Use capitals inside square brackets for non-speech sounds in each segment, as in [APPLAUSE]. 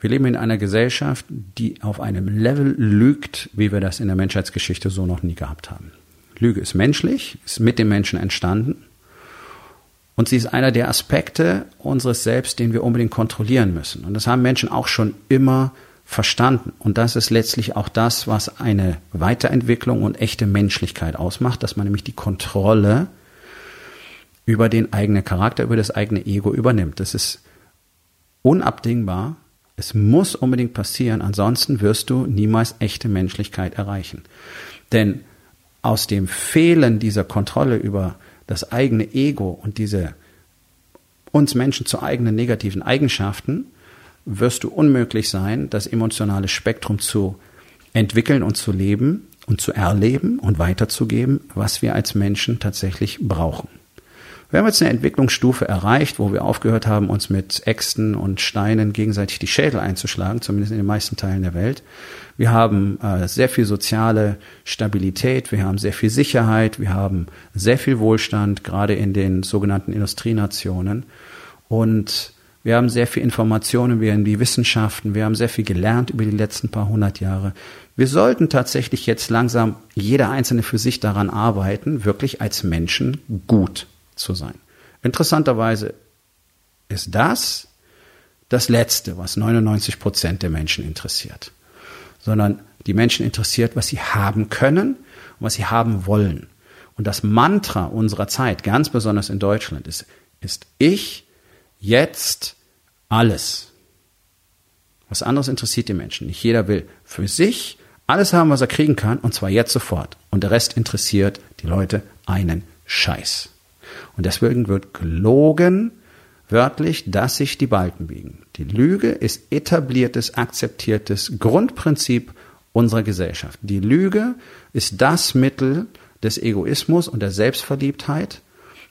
Wir leben in einer Gesellschaft, die auf einem Level lügt, wie wir das in der Menschheitsgeschichte so noch nie gehabt haben. Lüge ist menschlich, ist mit dem Menschen entstanden und sie ist einer der Aspekte unseres Selbst, den wir unbedingt kontrollieren müssen. Und das haben Menschen auch schon immer verstanden. Und das ist letztlich auch das, was eine Weiterentwicklung und echte Menschlichkeit ausmacht, dass man nämlich die Kontrolle über den eigenen Charakter, über das eigene Ego übernimmt. Das ist unabdingbar es muss unbedingt passieren, ansonsten wirst du niemals echte Menschlichkeit erreichen. Denn aus dem Fehlen dieser Kontrolle über das eigene Ego und diese uns Menschen zu eigenen negativen Eigenschaften wirst du unmöglich sein, das emotionale Spektrum zu entwickeln und zu leben und zu erleben und weiterzugeben, was wir als Menschen tatsächlich brauchen. Wir haben jetzt eine Entwicklungsstufe erreicht, wo wir aufgehört haben, uns mit Äxten und Steinen gegenseitig die Schädel einzuschlagen, zumindest in den meisten Teilen der Welt. Wir haben äh, sehr viel soziale Stabilität, wir haben sehr viel Sicherheit, wir haben sehr viel Wohlstand, gerade in den sogenannten Industrienationen. Und wir haben sehr viel Informationen, wir haben die Wissenschaften, wir haben sehr viel gelernt über die letzten paar hundert Jahre. Wir sollten tatsächlich jetzt langsam jeder Einzelne für sich daran arbeiten, wirklich als Menschen gut zu sein. Interessanterweise ist das das Letzte, was 99 Prozent der Menschen interessiert, sondern die Menschen interessiert, was sie haben können und was sie haben wollen. Und das Mantra unserer Zeit, ganz besonders in Deutschland, ist, ist ich jetzt alles. Was anderes interessiert die Menschen nicht. Jeder will für sich alles haben, was er kriegen kann, und zwar jetzt sofort. Und der Rest interessiert die Leute einen Scheiß. Und deswegen wird gelogen, wörtlich, dass sich die Balken biegen. Die Lüge ist etabliertes, akzeptiertes Grundprinzip unserer Gesellschaft. Die Lüge ist das Mittel des Egoismus und der Selbstverliebtheit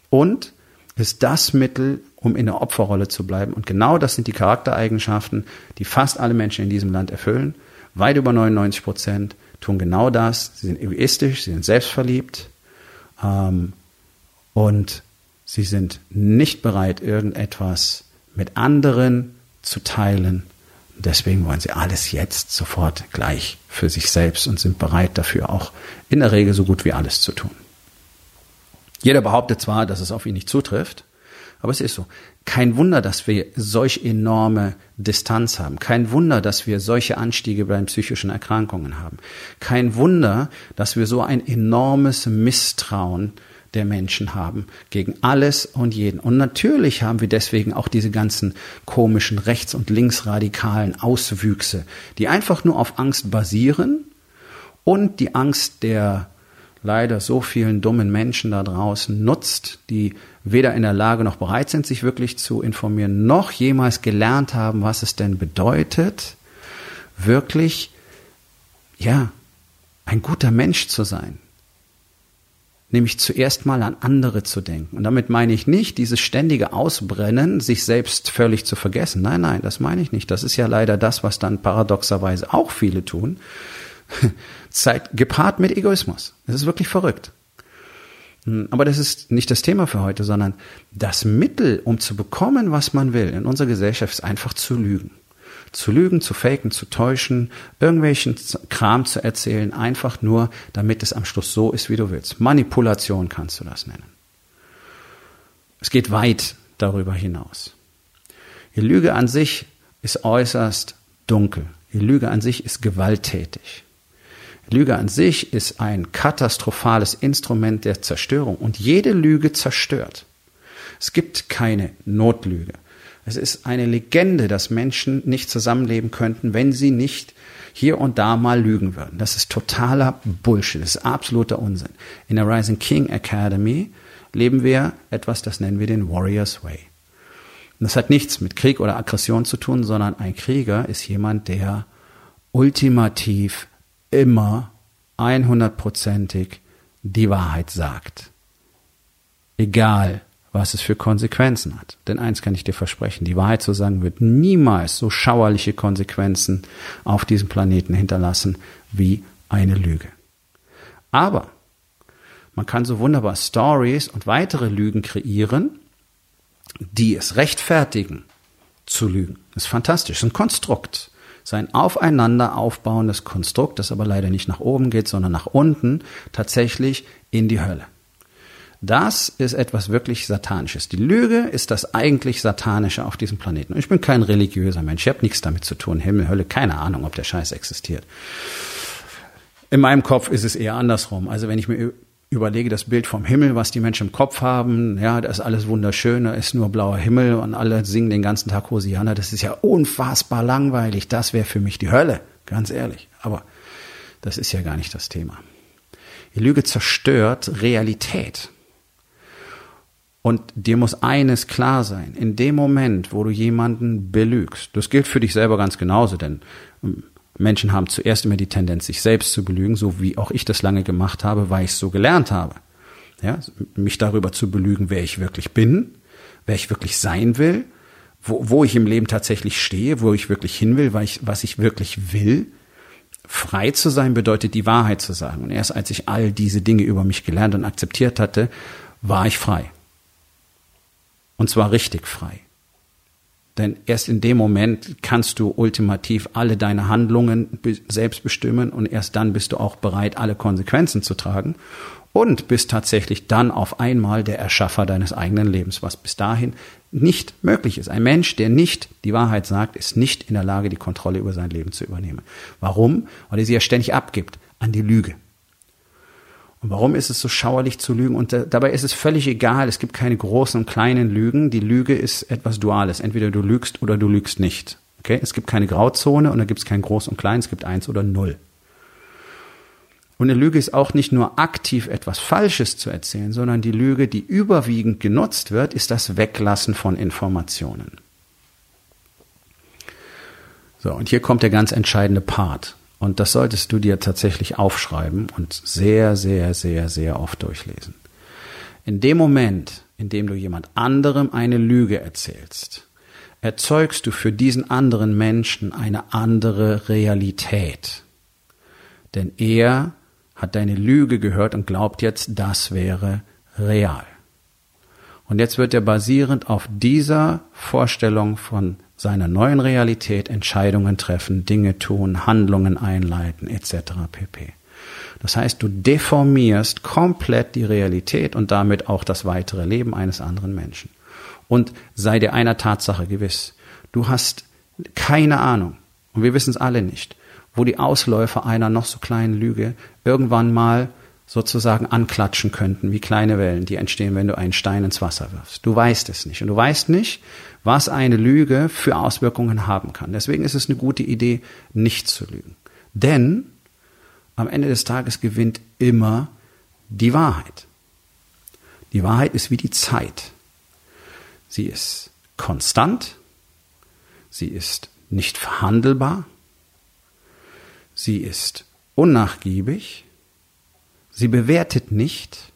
und ist das Mittel, um in der Opferrolle zu bleiben. Und genau das sind die Charaktereigenschaften, die fast alle Menschen in diesem Land erfüllen. Weit über 99 Prozent tun genau das. Sie sind egoistisch, sie sind selbstverliebt ähm, und sie sind nicht bereit, irgendetwas mit anderen zu teilen. Deswegen wollen sie alles jetzt sofort gleich für sich selbst und sind bereit dafür auch in der Regel so gut wie alles zu tun. Jeder behauptet zwar, dass es auf ihn nicht zutrifft, aber es ist so. Kein Wunder, dass wir solch enorme Distanz haben. Kein Wunder, dass wir solche Anstiege bei psychischen Erkrankungen haben. Kein Wunder, dass wir so ein enormes Misstrauen der Menschen haben gegen alles und jeden. Und natürlich haben wir deswegen auch diese ganzen komischen rechts- und linksradikalen Auswüchse, die einfach nur auf Angst basieren und die Angst der leider so vielen dummen Menschen da draußen nutzt, die weder in der Lage noch bereit sind, sich wirklich zu informieren, noch jemals gelernt haben, was es denn bedeutet, wirklich, ja, ein guter Mensch zu sein nämlich zuerst mal an andere zu denken. Und damit meine ich nicht dieses ständige Ausbrennen, sich selbst völlig zu vergessen. Nein, nein, das meine ich nicht. Das ist ja leider das, was dann paradoxerweise auch viele tun. [LAUGHS] Zeit gepaart mit Egoismus. Das ist wirklich verrückt. Hm, aber das ist nicht das Thema für heute, sondern das Mittel, um zu bekommen, was man will in unserer Gesellschaft, ist einfach zu lügen zu lügen, zu faken, zu täuschen, irgendwelchen Kram zu erzählen, einfach nur, damit es am Schluss so ist, wie du willst. Manipulation kannst du das nennen. Es geht weit darüber hinaus. Die Lüge an sich ist äußerst dunkel. Die Lüge an sich ist gewalttätig. Die Lüge an sich ist ein katastrophales Instrument der Zerstörung und jede Lüge zerstört. Es gibt keine Notlüge. Es ist eine Legende, dass Menschen nicht zusammenleben könnten, wenn sie nicht hier und da mal lügen würden. Das ist totaler Bullshit. Das ist absoluter Unsinn. In der Rising King Academy leben wir etwas, das nennen wir den Warrior's Way. Und das hat nichts mit Krieg oder Aggression zu tun, sondern ein Krieger ist jemand, der ultimativ immer 100%ig die Wahrheit sagt. Egal, was es für Konsequenzen hat. Denn eins kann ich dir versprechen, die Wahrheit zu sagen wird niemals so schauerliche Konsequenzen auf diesem Planeten hinterlassen wie eine Lüge. Aber man kann so wunderbar Stories und weitere Lügen kreieren, die es rechtfertigen zu lügen. Das ist fantastisch. Das ist ein Konstrukt. Das ist ein aufeinander aufbauendes Konstrukt, das aber leider nicht nach oben geht, sondern nach unten, tatsächlich in die Hölle. Das ist etwas wirklich Satanisches. Die Lüge ist das eigentlich Satanische auf diesem Planeten. Ich bin kein religiöser Mensch. Ich habe nichts damit zu tun. Himmel, Hölle, keine Ahnung, ob der Scheiß existiert. In meinem Kopf ist es eher andersrum. Also wenn ich mir überlege das Bild vom Himmel, was die Menschen im Kopf haben, ja, da ist alles wunderschön, da ist nur blauer Himmel und alle singen den ganzen Tag Hosianna, das ist ja unfassbar langweilig, das wäre für mich die Hölle, ganz ehrlich. Aber das ist ja gar nicht das Thema. Die Lüge zerstört Realität. Und dir muss eines klar sein, in dem Moment, wo du jemanden belügst, das gilt für dich selber ganz genauso, denn ähm, Menschen haben zuerst immer die Tendenz, sich selbst zu belügen, so wie auch ich das lange gemacht habe, weil ich es so gelernt habe. Ja, mich darüber zu belügen, wer ich wirklich bin, wer ich wirklich sein will, wo, wo ich im Leben tatsächlich stehe, wo ich wirklich hin will, ich, was ich wirklich will. Frei zu sein bedeutet, die Wahrheit zu sagen. Und erst als ich all diese Dinge über mich gelernt und akzeptiert hatte, war ich frei. Und zwar richtig frei. Denn erst in dem Moment kannst du ultimativ alle deine Handlungen selbst bestimmen und erst dann bist du auch bereit, alle Konsequenzen zu tragen und bist tatsächlich dann auf einmal der Erschaffer deines eigenen Lebens, was bis dahin nicht möglich ist. Ein Mensch, der nicht die Wahrheit sagt, ist nicht in der Lage, die Kontrolle über sein Leben zu übernehmen. Warum? Weil er sie ja ständig abgibt an die Lüge. Und warum ist es so schauerlich zu lügen? Und äh, dabei ist es völlig egal. Es gibt keine großen und kleinen Lügen. Die Lüge ist etwas Duales. Entweder du lügst oder du lügst nicht. Okay? Es gibt keine Grauzone und da gibt es kein Groß und Klein. Es gibt eins oder null. Und eine Lüge ist auch nicht nur aktiv etwas Falsches zu erzählen, sondern die Lüge, die überwiegend genutzt wird, ist das Weglassen von Informationen. So, und hier kommt der ganz entscheidende Part. Und das solltest du dir tatsächlich aufschreiben und sehr, sehr, sehr, sehr oft durchlesen. In dem Moment, in dem du jemand anderem eine Lüge erzählst, erzeugst du für diesen anderen Menschen eine andere Realität. Denn er hat deine Lüge gehört und glaubt jetzt, das wäre real. Und jetzt wird er basierend auf dieser Vorstellung von seiner neuen Realität Entscheidungen treffen, Dinge tun, Handlungen einleiten etc. pp. Das heißt, du deformierst komplett die Realität und damit auch das weitere Leben eines anderen Menschen. Und sei dir einer Tatsache gewiss, du hast keine Ahnung, und wir wissen es alle nicht, wo die Ausläufer einer noch so kleinen Lüge irgendwann mal sozusagen anklatschen könnten, wie kleine Wellen, die entstehen, wenn du einen Stein ins Wasser wirfst. Du weißt es nicht. Und du weißt nicht, was eine Lüge für Auswirkungen haben kann. Deswegen ist es eine gute Idee, nicht zu lügen. Denn am Ende des Tages gewinnt immer die Wahrheit. Die Wahrheit ist wie die Zeit. Sie ist konstant, sie ist nicht verhandelbar, sie ist unnachgiebig, sie bewertet nicht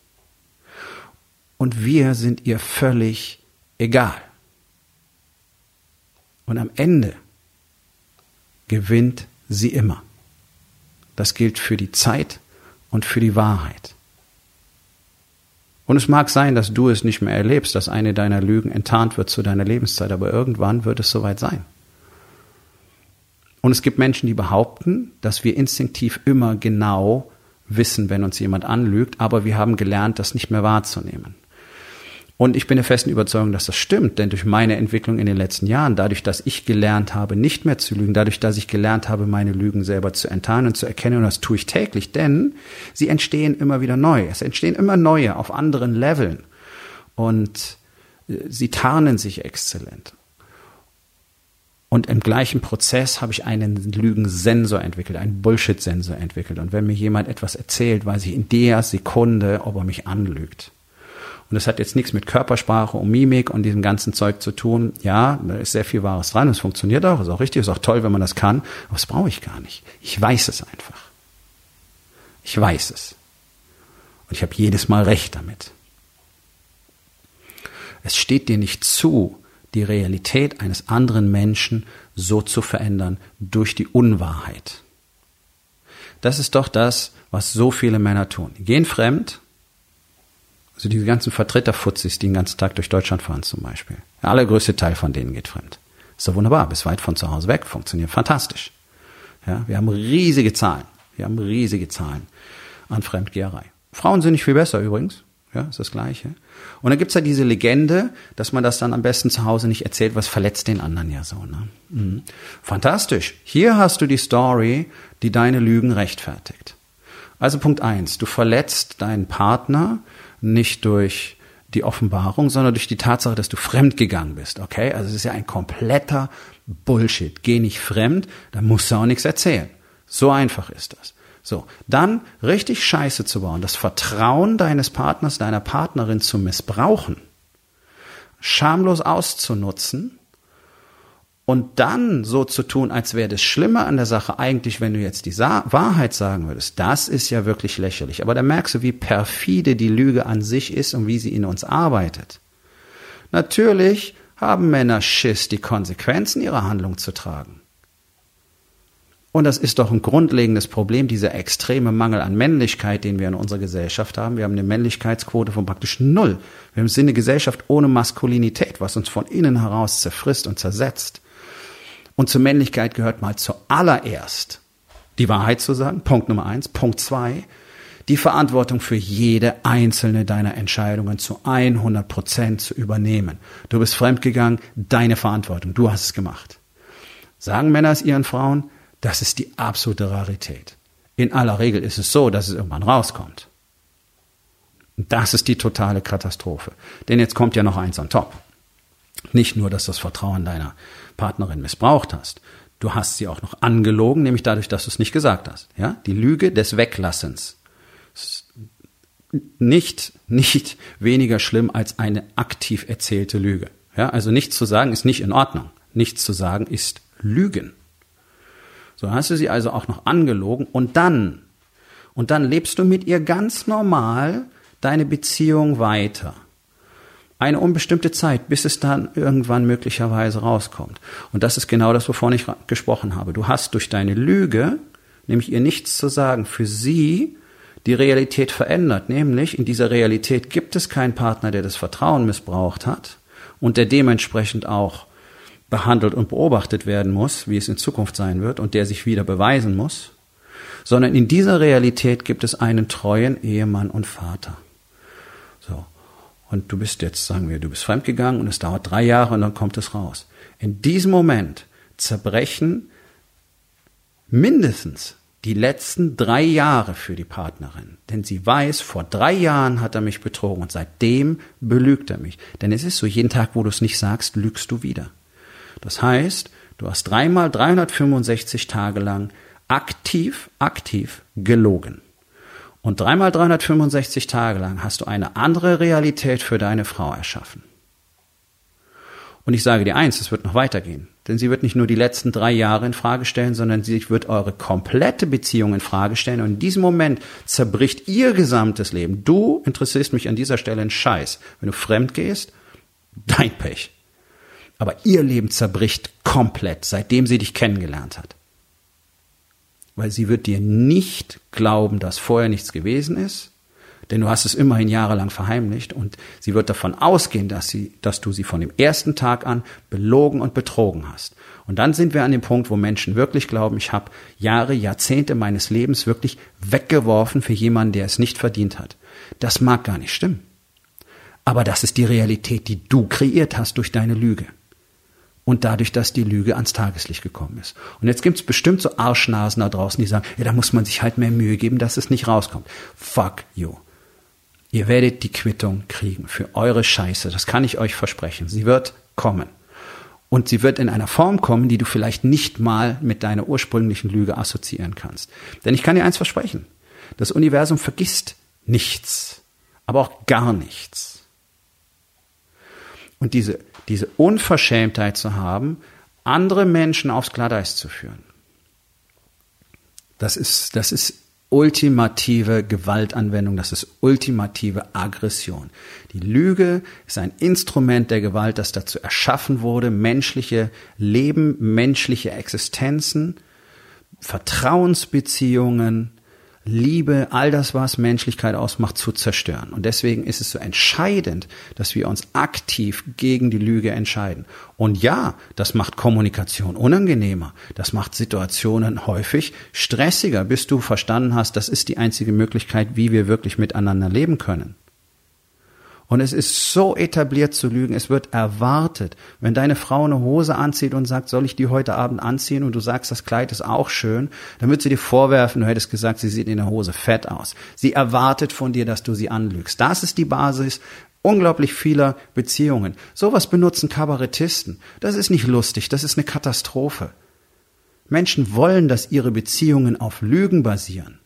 und wir sind ihr völlig egal. Und am Ende gewinnt sie immer. Das gilt für die Zeit und für die Wahrheit. Und es mag sein, dass du es nicht mehr erlebst, dass eine deiner Lügen enttarnt wird zu deiner Lebenszeit, aber irgendwann wird es soweit sein. Und es gibt Menschen, die behaupten, dass wir instinktiv immer genau wissen, wenn uns jemand anlügt, aber wir haben gelernt, das nicht mehr wahrzunehmen. Und ich bin der festen Überzeugung, dass das stimmt, denn durch meine Entwicklung in den letzten Jahren, dadurch, dass ich gelernt habe, nicht mehr zu lügen, dadurch, dass ich gelernt habe, meine Lügen selber zu enttarnen und zu erkennen, und das tue ich täglich, denn sie entstehen immer wieder neu. Es entstehen immer neue auf anderen Leveln. Und äh, sie tarnen sich exzellent. Und im gleichen Prozess habe ich einen Lügensensor entwickelt, einen Bullshit-Sensor entwickelt. Und wenn mir jemand etwas erzählt, weiß ich in der Sekunde, ob er mich anlügt. Und das hat jetzt nichts mit Körpersprache und Mimik und diesem ganzen Zeug zu tun. Ja, da ist sehr viel Wahres dran. Es funktioniert auch, ist auch richtig, ist auch toll, wenn man das kann. Aber das brauche ich gar nicht. Ich weiß es einfach. Ich weiß es. Und ich habe jedes Mal recht damit. Es steht dir nicht zu, die Realität eines anderen Menschen so zu verändern durch die Unwahrheit. Das ist doch das, was so viele Männer tun. Gehen fremd, also diese ganzen Vertreterfutzis, die den ganzen Tag durch Deutschland fahren zum Beispiel. Der allergrößte Teil von denen geht fremd. Ist doch wunderbar, bis weit von zu Hause weg, funktioniert fantastisch. Ja, wir haben riesige Zahlen. Wir haben riesige Zahlen an Fremdgeherei. Frauen sind nicht viel besser übrigens. Ja, ist das Gleiche. Und dann gibt's ja diese Legende, dass man das dann am besten zu Hause nicht erzählt, was verletzt den anderen ja so. Ne? Mhm. Fantastisch. Hier hast du die Story, die deine Lügen rechtfertigt. Also Punkt eins: Du verletzt deinen Partner nicht durch die Offenbarung, sondern durch die Tatsache, dass du fremd gegangen bist. Okay? Also es ist ja ein kompletter Bullshit. Geh nicht fremd, dann musst du auch nichts erzählen. So einfach ist das. So, dann richtig Scheiße zu bauen, das Vertrauen deines Partners, deiner Partnerin zu missbrauchen, schamlos auszunutzen und dann so zu tun, als wäre das Schlimme an der Sache eigentlich, wenn du jetzt die Sa Wahrheit sagen würdest, das ist ja wirklich lächerlich. Aber da merkst du, wie perfide die Lüge an sich ist und wie sie in uns arbeitet. Natürlich haben Männer Schiss, die Konsequenzen ihrer Handlung zu tragen. Und das ist doch ein grundlegendes Problem, dieser extreme Mangel an Männlichkeit, den wir in unserer Gesellschaft haben. Wir haben eine Männlichkeitsquote von praktisch null. Wir sind eine Gesellschaft ohne Maskulinität, was uns von innen heraus zerfrisst und zersetzt. Und zur Männlichkeit gehört mal zuallererst die Wahrheit zu sagen, Punkt Nummer eins. Punkt zwei, die Verantwortung für jede einzelne deiner Entscheidungen zu 100 Prozent zu übernehmen. Du bist fremdgegangen, deine Verantwortung, du hast es gemacht. Sagen Männer es ihren Frauen, das ist die absolute Rarität. In aller Regel ist es so, dass es irgendwann rauskommt. Das ist die totale Katastrophe. Denn jetzt kommt ja noch eins on top. Nicht nur, dass du das Vertrauen deiner Partnerin missbraucht hast, du hast sie auch noch angelogen, nämlich dadurch, dass du es nicht gesagt hast. Ja, die Lüge des Weglassens. Nicht, nicht weniger schlimm als eine aktiv erzählte Lüge. Ja, also nichts zu sagen ist nicht in Ordnung. Nichts zu sagen ist Lügen. So hast du sie also auch noch angelogen und dann, und dann lebst du mit ihr ganz normal deine Beziehung weiter. Eine unbestimmte Zeit, bis es dann irgendwann möglicherweise rauskommt. Und das ist genau das, wovon ich gesprochen habe. Du hast durch deine Lüge, nämlich ihr nichts zu sagen, für sie die Realität verändert. Nämlich in dieser Realität gibt es keinen Partner, der das Vertrauen missbraucht hat und der dementsprechend auch behandelt und beobachtet werden muss, wie es in Zukunft sein wird und der sich wieder beweisen muss, sondern in dieser Realität gibt es einen treuen Ehemann und Vater. Und du bist jetzt, sagen wir, du bist fremdgegangen und es dauert drei Jahre und dann kommt es raus. In diesem Moment zerbrechen mindestens die letzten drei Jahre für die Partnerin. Denn sie weiß, vor drei Jahren hat er mich betrogen und seitdem belügt er mich. Denn es ist so, jeden Tag, wo du es nicht sagst, lügst du wieder. Das heißt, du hast dreimal 365 Tage lang aktiv, aktiv gelogen. Und dreimal 365 Tage lang hast du eine andere Realität für deine Frau erschaffen. Und ich sage dir eins, es wird noch weitergehen. Denn sie wird nicht nur die letzten drei Jahre in Frage stellen, sondern sie wird eure komplette Beziehung in Frage stellen. Und in diesem Moment zerbricht ihr gesamtes Leben. Du interessierst mich an dieser Stelle ein Scheiß. Wenn du fremd gehst, dein Pech. Aber ihr Leben zerbricht komplett, seitdem sie dich kennengelernt hat. Weil sie wird dir nicht glauben, dass vorher nichts gewesen ist, denn du hast es immerhin jahrelang verheimlicht und sie wird davon ausgehen, dass, sie, dass du sie von dem ersten Tag an belogen und betrogen hast. Und dann sind wir an dem Punkt, wo Menschen wirklich glauben, ich habe Jahre, Jahrzehnte meines Lebens wirklich weggeworfen für jemanden, der es nicht verdient hat. Das mag gar nicht stimmen. Aber das ist die Realität, die du kreiert hast durch deine Lüge und dadurch, dass die Lüge ans Tageslicht gekommen ist. Und jetzt gibt es bestimmt so Arschnasen da draußen, die sagen, ja, da muss man sich halt mehr Mühe geben, dass es nicht rauskommt. Fuck you. Ihr werdet die Quittung kriegen für eure Scheiße. Das kann ich euch versprechen. Sie wird kommen. Und sie wird in einer Form kommen, die du vielleicht nicht mal mit deiner ursprünglichen Lüge assoziieren kannst. Denn ich kann dir eins versprechen. Das Universum vergisst nichts. Aber auch gar nichts. Und diese, diese Unverschämtheit zu haben, andere Menschen aufs Glatteis zu führen. Das ist, das ist ultimative Gewaltanwendung, das ist ultimative Aggression. Die Lüge ist ein Instrument der Gewalt, das dazu erschaffen wurde, menschliche Leben, menschliche Existenzen, Vertrauensbeziehungen, Liebe, all das, was Menschlichkeit ausmacht, zu zerstören. Und deswegen ist es so entscheidend, dass wir uns aktiv gegen die Lüge entscheiden. Und ja, das macht Kommunikation unangenehmer. Das macht Situationen häufig stressiger, bis du verstanden hast, das ist die einzige Möglichkeit, wie wir wirklich miteinander leben können. Und es ist so etabliert zu lügen, es wird erwartet. Wenn deine Frau eine Hose anzieht und sagt, soll ich die heute Abend anziehen und du sagst, das Kleid ist auch schön, dann wird sie dir vorwerfen, du hättest gesagt, sie sieht in der Hose fett aus. Sie erwartet von dir, dass du sie anlügst. Das ist die Basis unglaublich vieler Beziehungen. Sowas benutzen Kabarettisten. Das ist nicht lustig, das ist eine Katastrophe. Menschen wollen, dass ihre Beziehungen auf Lügen basieren.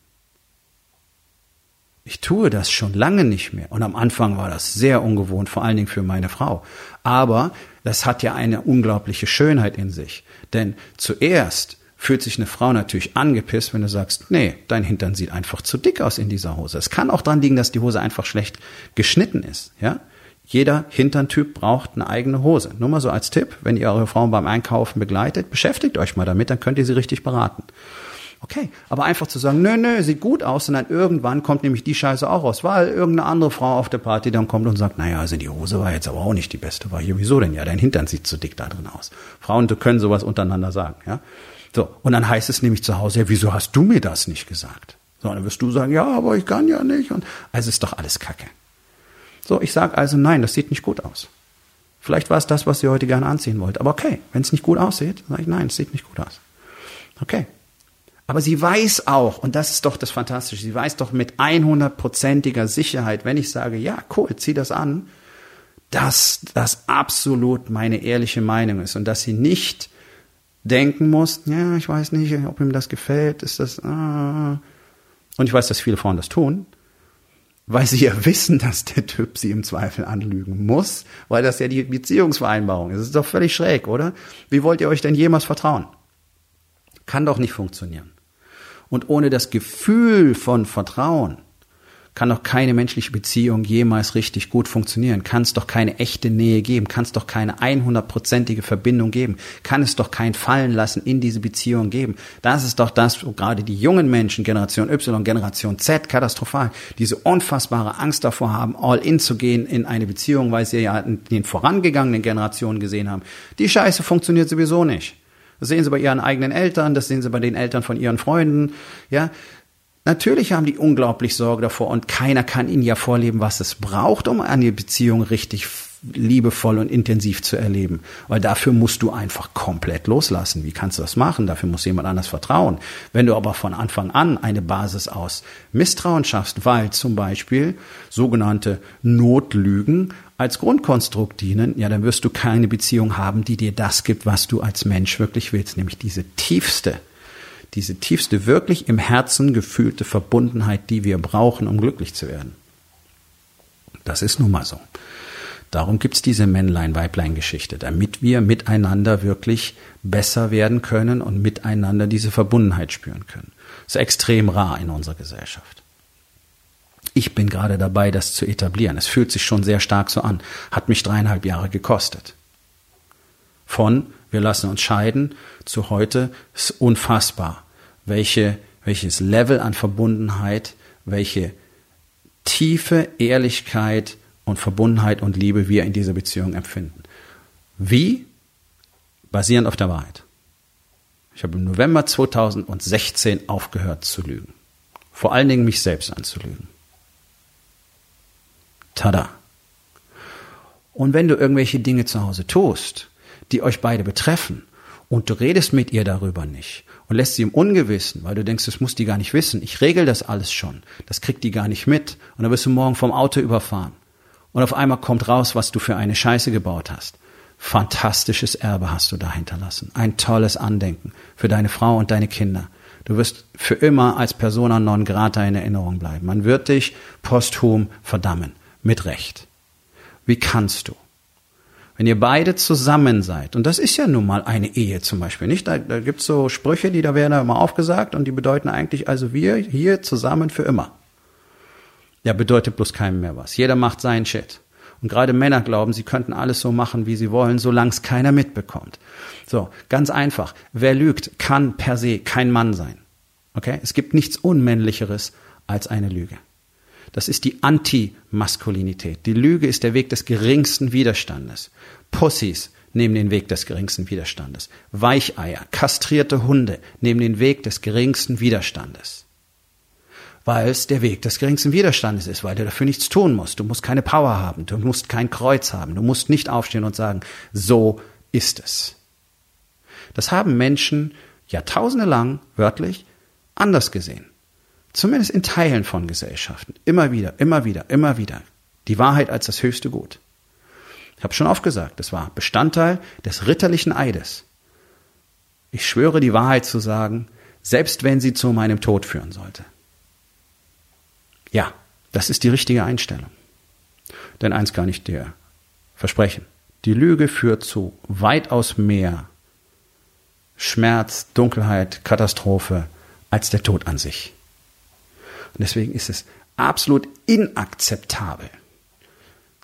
Ich tue das schon lange nicht mehr. Und am Anfang war das sehr ungewohnt, vor allen Dingen für meine Frau. Aber das hat ja eine unglaubliche Schönheit in sich. Denn zuerst fühlt sich eine Frau natürlich angepisst, wenn du sagst, nee, dein Hintern sieht einfach zu dick aus in dieser Hose. Es kann auch dran liegen, dass die Hose einfach schlecht geschnitten ist, ja? Jeder Hinterntyp braucht eine eigene Hose. Nur mal so als Tipp, wenn ihr eure Frauen beim Einkaufen begleitet, beschäftigt euch mal damit, dann könnt ihr sie richtig beraten. Okay, aber einfach zu sagen, nö, nö, sieht gut aus, und dann irgendwann kommt nämlich die Scheiße auch raus, weil irgendeine andere Frau auf der Party dann kommt und sagt, naja, also die Hose war jetzt aber auch nicht die beste, war hier, wieso denn? Ja, dein Hintern sieht zu dick da drin aus. Frauen können sowas untereinander sagen, ja. So, und dann heißt es nämlich zu Hause, ja, wieso hast du mir das nicht gesagt? So, dann wirst du sagen, ja, aber ich kann ja nicht, und also ist doch alles Kacke. So, ich sage also, nein, das sieht nicht gut aus. Vielleicht war es das, was sie heute gerne anziehen wollte, aber okay, wenn es nicht gut aussieht, sage ich, nein, es sieht nicht gut aus. Okay, aber sie weiß auch, und das ist doch das Fantastische, sie weiß doch mit 100%iger Sicherheit, wenn ich sage, ja, cool, zieh das an, dass das absolut meine ehrliche Meinung ist und dass sie nicht denken muss, ja, ich weiß nicht, ob ihm das gefällt, ist das, ah. und ich weiß, dass viele Frauen das tun, weil sie ja [LAUGHS] wissen, dass der Typ sie im Zweifel anlügen muss, weil das ja die Beziehungsvereinbarung ist. Das ist doch völlig schräg, oder? Wie wollt ihr euch denn jemals vertrauen? Kann doch nicht funktionieren. Und ohne das Gefühl von Vertrauen kann doch keine menschliche Beziehung jemals richtig gut funktionieren, kann es doch keine echte Nähe geben, kann es doch keine 100%ige Verbindung geben, kann es doch kein Fallen lassen in diese Beziehung geben. Das ist doch das, wo gerade die jungen Menschen, Generation Y, Generation Z, katastrophal, diese unfassbare Angst davor haben, all in zu gehen in eine Beziehung, weil sie ja in den vorangegangenen Generationen gesehen haben. Die Scheiße funktioniert sowieso nicht. Das sehen sie bei ihren eigenen Eltern, das sehen sie bei den Eltern von ihren Freunden, ja. Natürlich haben die unglaublich Sorge davor und keiner kann ihnen ja vorleben, was es braucht, um eine Beziehung richtig liebevoll und intensiv zu erleben. Weil dafür musst du einfach komplett loslassen. Wie kannst du das machen? Dafür muss jemand anders vertrauen. Wenn du aber von Anfang an eine Basis aus Misstrauen schaffst, weil zum Beispiel sogenannte Notlügen als Grundkonstrukt dienen, ja, dann wirst du keine Beziehung haben, die dir das gibt, was du als Mensch wirklich willst, nämlich diese tiefste, diese tiefste, wirklich im Herzen gefühlte Verbundenheit, die wir brauchen, um glücklich zu werden. Das ist nun mal so. Darum gibt's diese Männlein-Weiblein-Geschichte, damit wir miteinander wirklich besser werden können und miteinander diese Verbundenheit spüren können. Das ist extrem rar in unserer Gesellschaft. Ich bin gerade dabei, das zu etablieren. Es fühlt sich schon sehr stark so an. Hat mich dreieinhalb Jahre gekostet. Von wir lassen uns scheiden zu heute ist unfassbar, welche, welches Level an Verbundenheit, welche tiefe Ehrlichkeit und Verbundenheit und Liebe wir in dieser Beziehung empfinden. Wie? Basierend auf der Wahrheit. Ich habe im November 2016 aufgehört zu lügen. Vor allen Dingen mich selbst anzulügen. Tada. Und wenn du irgendwelche Dinge zu Hause tust, die euch beide betreffen, und du redest mit ihr darüber nicht und lässt sie im Ungewissen, weil du denkst, das muss die gar nicht wissen. Ich regel das alles schon. Das kriegt die gar nicht mit. Und dann wirst du morgen vom Auto überfahren. Und auf einmal kommt raus, was du für eine Scheiße gebaut hast. Fantastisches Erbe hast du da hinterlassen. Ein tolles Andenken für deine Frau und deine Kinder. Du wirst für immer als Persona non grata in Erinnerung bleiben. Man wird dich posthum verdammen. Mit Recht. Wie kannst du? Wenn ihr beide zusammen seid, und das ist ja nun mal eine Ehe zum Beispiel, nicht? Da, da gibt's so Sprüche, die da werden immer aufgesagt und die bedeuten eigentlich, also wir hier zusammen für immer. Ja, bedeutet bloß keinem mehr was. Jeder macht seinen Shit. Und gerade Männer glauben, sie könnten alles so machen, wie sie wollen, solange es keiner mitbekommt. So, ganz einfach. Wer lügt, kann per se kein Mann sein. Okay? Es gibt nichts Unmännlicheres als eine Lüge. Das ist die Anti-Maskulinität. Die Lüge ist der Weg des geringsten Widerstandes. Pussys nehmen den Weg des geringsten Widerstandes. Weicheier, kastrierte Hunde nehmen den Weg des geringsten Widerstandes. Weil es der Weg des geringsten Widerstandes ist, weil du dafür nichts tun musst. Du musst keine Power haben, du musst kein Kreuz haben, du musst nicht aufstehen und sagen, so ist es. Das haben Menschen jahrtausende lang, wörtlich, anders gesehen. Zumindest in Teilen von Gesellschaften. Immer wieder, immer wieder, immer wieder. Die Wahrheit als das höchste Gut. Ich habe schon oft gesagt, das war Bestandteil des ritterlichen Eides. Ich schwöre die Wahrheit zu sagen, selbst wenn sie zu meinem Tod führen sollte. Ja, das ist die richtige Einstellung. Denn eins kann ich dir versprechen. Die Lüge führt zu weitaus mehr Schmerz, Dunkelheit, Katastrophe als der Tod an sich. Und deswegen ist es absolut inakzeptabel,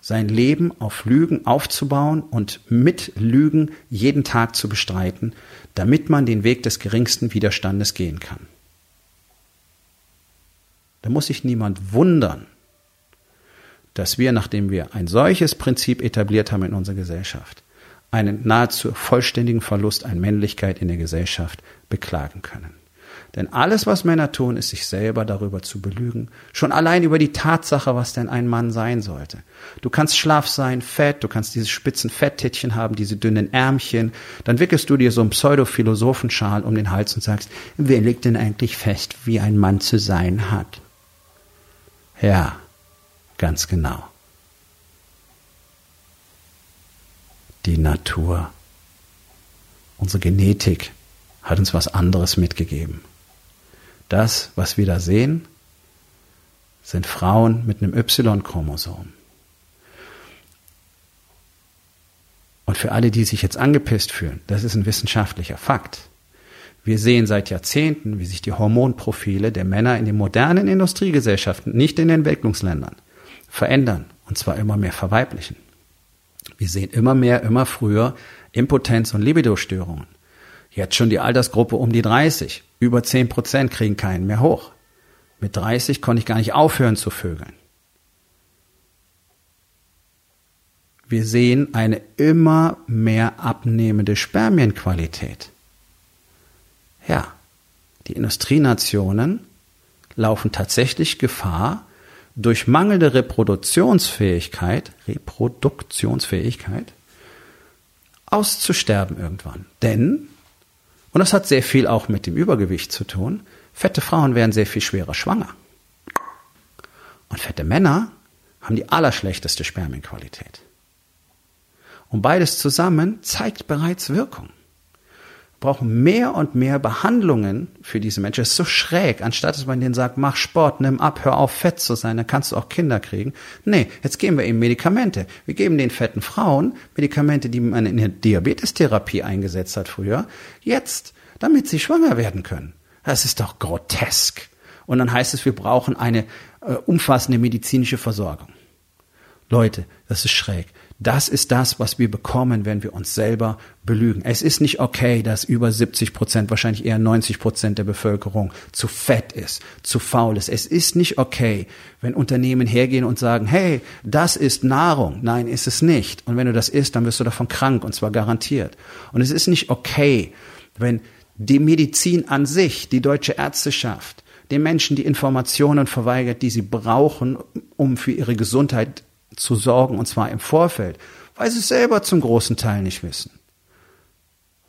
sein Leben auf Lügen aufzubauen und mit Lügen jeden Tag zu bestreiten, damit man den Weg des geringsten Widerstandes gehen kann. Da muss sich niemand wundern, dass wir, nachdem wir ein solches Prinzip etabliert haben in unserer Gesellschaft, einen nahezu vollständigen Verlust an Männlichkeit in der Gesellschaft beklagen können. Denn alles, was Männer tun, ist sich selber darüber zu belügen. Schon allein über die Tatsache, was denn ein Mann sein sollte. Du kannst schlaff sein, fett, du kannst diese spitzen Fetttätchen haben, diese dünnen Ärmchen. Dann wickelst du dir so einen Pseudo-Philosophenschal um den Hals und sagst, wer legt denn eigentlich fest, wie ein Mann zu sein hat? Ja, ganz genau. Die Natur. Unsere Genetik hat uns was anderes mitgegeben. Das, was wir da sehen, sind Frauen mit einem Y-Chromosom. Und für alle, die sich jetzt angepisst fühlen, das ist ein wissenschaftlicher Fakt. Wir sehen seit Jahrzehnten, wie sich die Hormonprofile der Männer in den modernen Industriegesellschaften, nicht in den Entwicklungsländern, verändern. Und zwar immer mehr verweiblichen. Wir sehen immer mehr, immer früher Impotenz und Libidostörungen. Jetzt schon die Altersgruppe um die 30. Über 10 Prozent kriegen keinen mehr hoch. Mit 30 konnte ich gar nicht aufhören zu vögeln. Wir sehen eine immer mehr abnehmende Spermienqualität. Ja, die Industrienationen laufen tatsächlich Gefahr, durch mangelnde Reproduktionsfähigkeit, Reproduktionsfähigkeit, auszusterben irgendwann. Denn und das hat sehr viel auch mit dem Übergewicht zu tun. Fette Frauen werden sehr viel schwerer schwanger. Und fette Männer haben die allerschlechteste Spermienqualität. Und beides zusammen zeigt bereits Wirkung brauchen mehr und mehr Behandlungen für diese Menschen. Es ist so schräg, anstatt dass man denen sagt, mach Sport, nimm ab, hör auf, fett zu sein, dann kannst du auch Kinder kriegen. Nee, jetzt geben wir ihnen Medikamente. Wir geben den fetten Frauen Medikamente, die man in der Diabetestherapie eingesetzt hat früher, jetzt, damit sie schwanger werden können. Das ist doch grotesk. Und dann heißt es, wir brauchen eine äh, umfassende medizinische Versorgung. Leute, das ist schräg. Das ist das, was wir bekommen, wenn wir uns selber belügen. Es ist nicht okay, dass über 70 Prozent, wahrscheinlich eher 90 Prozent der Bevölkerung zu fett ist, zu faul ist. Es ist nicht okay, wenn Unternehmen hergehen und sagen, hey, das ist Nahrung. Nein, ist es nicht. Und wenn du das isst, dann wirst du davon krank und zwar garantiert. Und es ist nicht okay, wenn die Medizin an sich, die deutsche Ärzteschaft, den Menschen die Informationen verweigert, die sie brauchen, um für ihre Gesundheit zu sorgen, und zwar im Vorfeld, weil sie es selber zum großen Teil nicht wissen.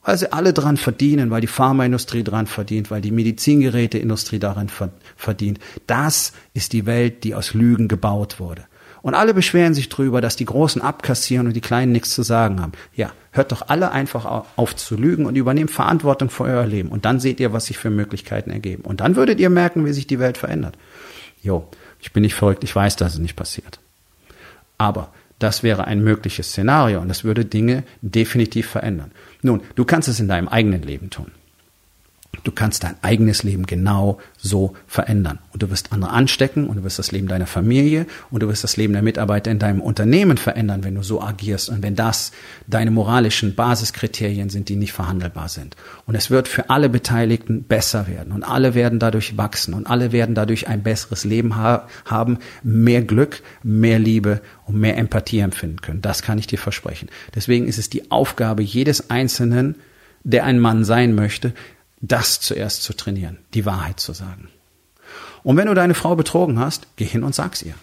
Weil sie alle dran verdienen, weil die Pharmaindustrie dran verdient, weil die Medizingeräteindustrie daran verdient. Das ist die Welt, die aus Lügen gebaut wurde. Und alle beschweren sich drüber, dass die Großen abkassieren und die Kleinen nichts zu sagen haben. Ja, hört doch alle einfach auf zu lügen und übernehmt Verantwortung für euer Leben. Und dann seht ihr, was sich für Möglichkeiten ergeben. Und dann würdet ihr merken, wie sich die Welt verändert. Jo, ich bin nicht verrückt, ich weiß, dass es nicht passiert. Aber Das wäre ein mögliches Szenario und das würde Dinge definitiv verändern. Nun, du kannst es in deinem eigenen Leben tun. Du kannst dein eigenes Leben genau so verändern. Und du wirst andere anstecken und du wirst das Leben deiner Familie und du wirst das Leben der Mitarbeiter in deinem Unternehmen verändern, wenn du so agierst und wenn das deine moralischen Basiskriterien sind, die nicht verhandelbar sind. Und es wird für alle Beteiligten besser werden und alle werden dadurch wachsen und alle werden dadurch ein besseres Leben ha haben, mehr Glück, mehr Liebe und mehr Empathie empfinden können. Das kann ich dir versprechen. Deswegen ist es die Aufgabe jedes Einzelnen, der ein Mann sein möchte, das zuerst zu trainieren, die Wahrheit zu sagen. Und wenn du deine Frau betrogen hast, geh hin und sag's ihr.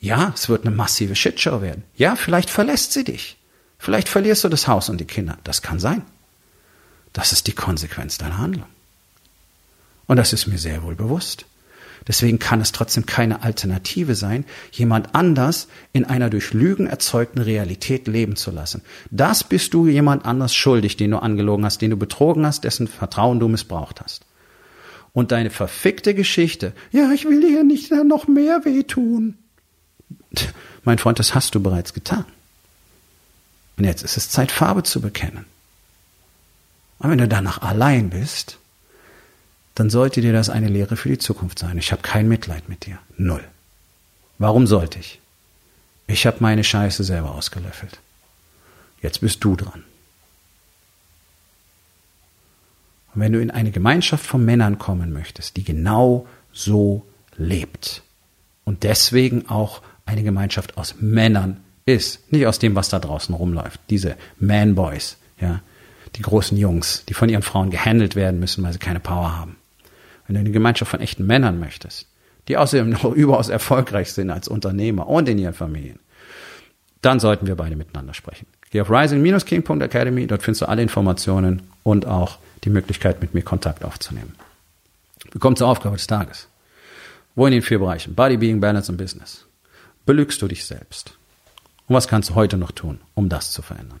Ja, es wird eine massive Shitshow werden. Ja, vielleicht verlässt sie dich. Vielleicht verlierst du das Haus und die Kinder. Das kann sein. Das ist die Konsequenz deiner Handlung. Und das ist mir sehr wohl bewusst. Deswegen kann es trotzdem keine Alternative sein, jemand anders in einer durch Lügen erzeugten Realität leben zu lassen. Das bist du jemand anders schuldig, den du angelogen hast, den du betrogen hast, dessen Vertrauen du missbraucht hast. Und deine verfickte Geschichte, ja, ich will dir nicht noch mehr wehtun. [LAUGHS] Mein Freund, das hast du bereits getan. Und jetzt ist es Zeit, Farbe zu bekennen. Und wenn du danach allein bist, dann sollte dir das eine Lehre für die Zukunft sein. Ich habe kein Mitleid mit dir. Null. Warum sollte ich? Ich habe meine Scheiße selber ausgelöffelt. Jetzt bist du dran. Und wenn du in eine Gemeinschaft von Männern kommen möchtest, die genau so lebt und deswegen auch eine Gemeinschaft aus Männern ist, nicht aus dem, was da draußen rumläuft, diese Man-Boys, ja, die großen Jungs, die von ihren Frauen gehandelt werden müssen, weil sie keine Power haben wenn du eine Gemeinschaft von echten Männern möchtest, die außerdem noch [LAUGHS] überaus erfolgreich sind als Unternehmer und in ihren Familien, dann sollten wir beide miteinander sprechen. Geh auf rising-king.academy, dort findest du alle Informationen und auch die Möglichkeit, mit mir Kontakt aufzunehmen. Wir kommen zur Aufgabe des Tages. Wo in den vier Bereichen Body, Being, Balance und Business belügst du dich selbst? Und was kannst du heute noch tun, um das zu verändern?